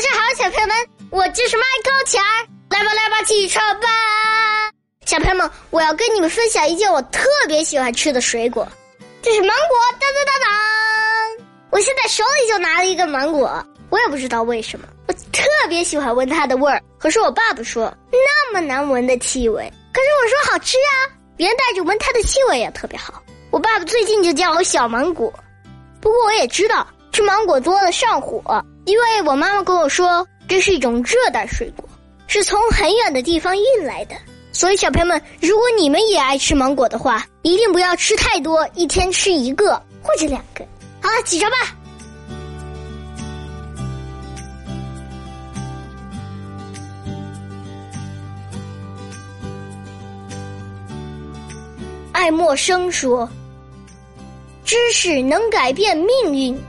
早上好，小朋友们，我就是麦高钱儿，来吧来吧，起床吧！小朋友们，我要跟你们分享一件我特别喜欢吃的水果，这是芒果！当当当当！我现在手里就拿了一个芒果，我也不知道为什么，我特别喜欢闻它的味儿。可是我爸爸说那么难闻的气味，可是我说好吃啊，连带着闻它的气味也特别好。我爸爸最近就叫我小芒果，不过我也知道吃芒果多了上火。因为我妈妈跟我说，这是一种热带水果，是从很远的地方运来的。所以小朋友们，如果你们也爱吃芒果的话，一定不要吃太多，一天吃一个或者两个。好了，起床吧。爱默生说：“知识能改变命运。”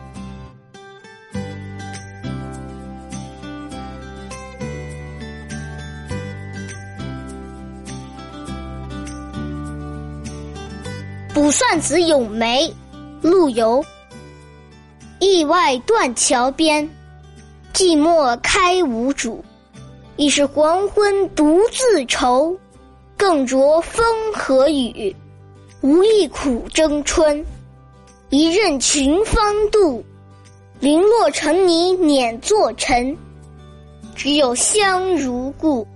卜算子·咏梅，陆游。驿外断桥边，寂寞开无主。已是黄昏独自愁，更着风和雨。无意苦争春，一任群芳妒。零落成泥碾作尘，只有香如故。